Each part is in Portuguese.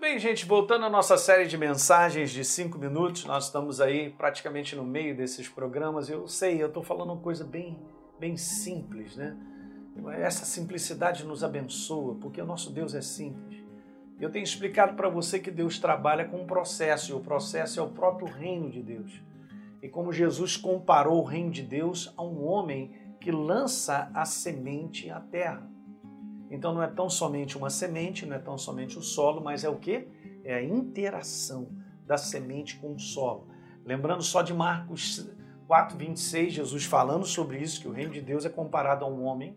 bem, gente, voltando à nossa série de mensagens de cinco minutos, nós estamos aí praticamente no meio desses programas. Eu sei, eu estou falando uma coisa bem, bem simples, né? Essa simplicidade nos abençoa, porque o nosso Deus é simples. Eu tenho explicado para você que Deus trabalha com um processo, e o processo é o próprio reino de Deus. E como Jesus comparou o reino de Deus a um homem que lança a semente à terra. Então não é tão somente uma semente, não é tão somente o solo, mas é o que? É a interação da semente com o solo. Lembrando só de Marcos 4:26, Jesus falando sobre isso, que o reino de Deus é comparado a um homem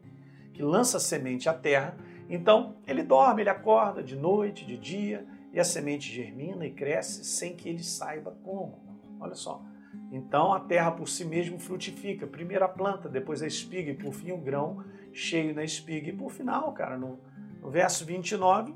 que lança semente à terra. Então, ele dorme, ele acorda de noite, de dia, e a semente germina e cresce sem que ele saiba como. Olha só. Então a terra por si mesmo frutifica. Primeiro a planta, depois a espiga e por fim o grão cheio na espiga. E por final, cara, no, no verso 29,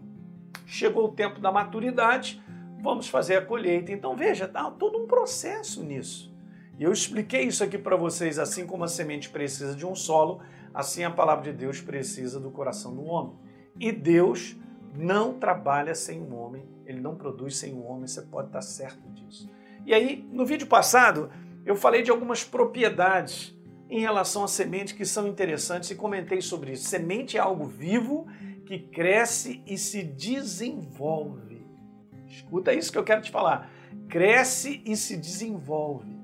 chegou o tempo da maturidade, vamos fazer a colheita. Então veja, tá todo um processo nisso. E eu expliquei isso aqui para vocês, assim como a semente precisa de um solo, assim a palavra de Deus precisa do coração do homem. E Deus não trabalha sem o um homem, ele não produz sem o um homem, você pode estar certo disso. E aí, no vídeo passado, eu falei de algumas propriedades em relação à semente que são interessantes e comentei sobre isso. Semente é algo vivo que cresce e se desenvolve. Escuta isso que eu quero te falar. Cresce e se desenvolve.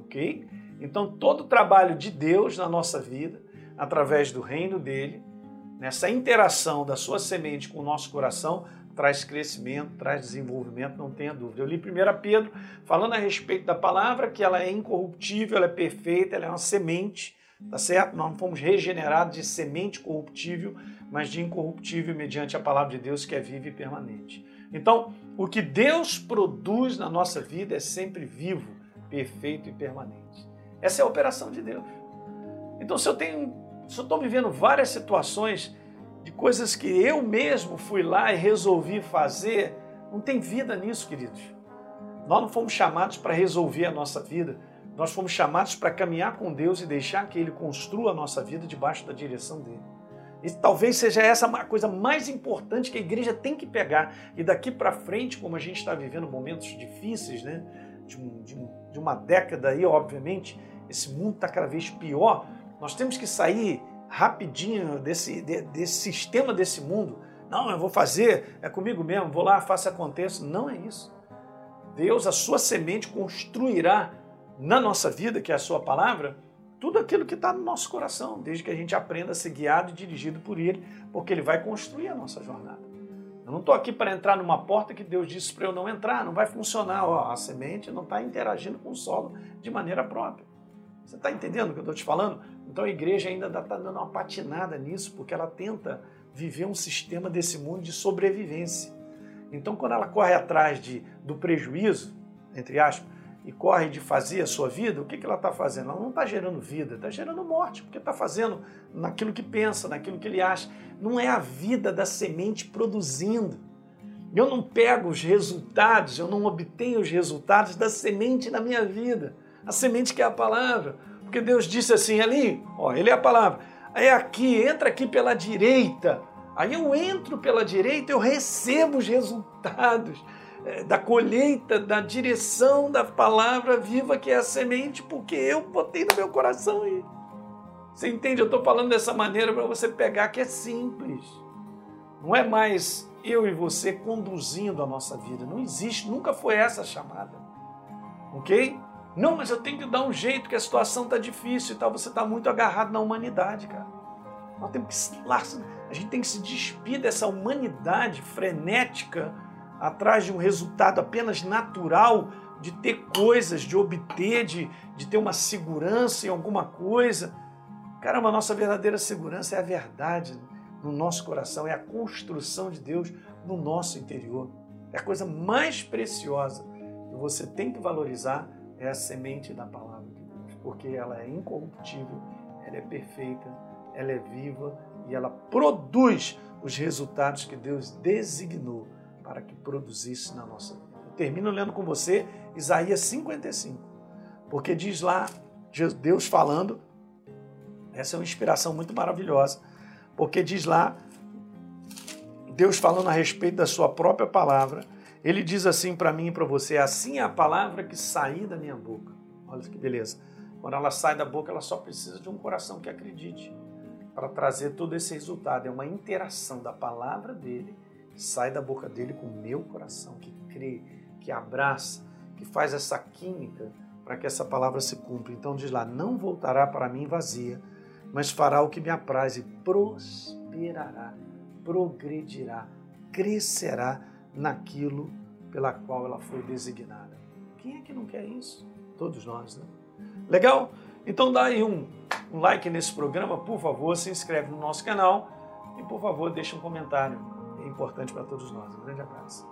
Ok? Então, todo o trabalho de Deus na nossa vida, através do reino dele, nessa interação da sua semente com o nosso coração, traz crescimento, traz desenvolvimento, não tenha dúvida. Eu li 1 Pedro falando a respeito da palavra, que ela é incorruptível, ela é perfeita, ela é uma semente, tá certo? Nós não fomos regenerados de semente corruptível, mas de incorruptível mediante a palavra de Deus que é viva e permanente. Então, o que Deus produz na nossa vida é sempre vivo, perfeito e permanente. Essa é a operação de Deus. Então, se eu tenho, se eu estou vivendo várias situações de coisas que eu mesmo fui lá e resolvi fazer, não tem vida nisso, queridos. Nós não fomos chamados para resolver a nossa vida, nós fomos chamados para caminhar com Deus e deixar que Ele construa a nossa vida debaixo da direção dele. E talvez seja essa a coisa mais importante que a igreja tem que pegar. E daqui para frente, como a gente está vivendo momentos difíceis, né? De, um, de, um, de uma década aí, obviamente, esse mundo está cada vez pior. Nós temos que sair rapidinho desse, de, desse sistema desse mundo. Não, eu vou fazer, é comigo mesmo, vou lá, faça aconteça. Não é isso. Deus, a sua semente, construirá na nossa vida, que é a sua palavra, tudo aquilo que está no nosso coração, desde que a gente aprenda a ser guiado e dirigido por Ele, porque Ele vai construir a nossa jornada. Eu não estou aqui para entrar numa porta que Deus disse para eu não entrar, não vai funcionar. Ó, a semente não está interagindo com o solo de maneira própria. Você está entendendo o que eu estou te falando? Então a igreja ainda está dando uma patinada nisso, porque ela tenta viver um sistema desse mundo de sobrevivência. Então, quando ela corre atrás de, do prejuízo, entre aspas, e corre de fazer a sua vida, o que, que ela está fazendo? Ela não está gerando vida, está gerando morte, porque está fazendo naquilo que pensa, naquilo que ele acha. Não é a vida da semente produzindo. Eu não pego os resultados, eu não obtenho os resultados da semente na minha vida. A semente que é a palavra. Porque Deus disse assim ali, ó, ele é a palavra. É aqui, entra aqui pela direita. Aí eu entro pela direita, eu recebo os resultados é, da colheita, da direção da palavra viva que é a semente, porque eu botei no meu coração e você entende? Eu estou falando dessa maneira para você pegar que é simples. Não é mais eu e você conduzindo a nossa vida. Não existe, nunca foi essa a chamada. Ok? Não, mas eu tenho que dar um jeito, que a situação está difícil e tal. Você está muito agarrado na humanidade, cara. Nós temos que, a gente tem que se despir dessa humanidade frenética atrás de um resultado apenas natural, de ter coisas, de obter, de, de ter uma segurança em alguma coisa. Caramba, a nossa verdadeira segurança é a verdade no nosso coração, é a construção de Deus no nosso interior. É a coisa mais preciosa que você tem que valorizar é a semente da palavra de Deus, porque ela é incorruptível, ela é perfeita, ela é viva e ela produz os resultados que Deus designou para que produzisse na nossa vida. Eu termino lendo com você Isaías 55, porque diz lá, Deus falando, essa é uma inspiração muito maravilhosa, porque diz lá Deus falando a respeito da sua própria palavra, ele diz assim para mim e para você: assim é a palavra que sair da minha boca. Olha que beleza. Quando ela sai da boca, ela só precisa de um coração que acredite para trazer todo esse resultado. É uma interação da palavra dele, sai da boca dele com o meu coração, que crê, que abraça, que faz essa química para que essa palavra se cumpra. Então diz lá: não voltará para mim vazia, mas fará o que me apraz e prosperará, progredirá, crescerá naquilo pela qual ela foi designada. Quem é que não quer isso? Todos nós, né? Legal? Então dá aí um, um like nesse programa, por favor, se inscreve no nosso canal e por favor deixe um comentário. É importante para todos nós. Um grande abraço.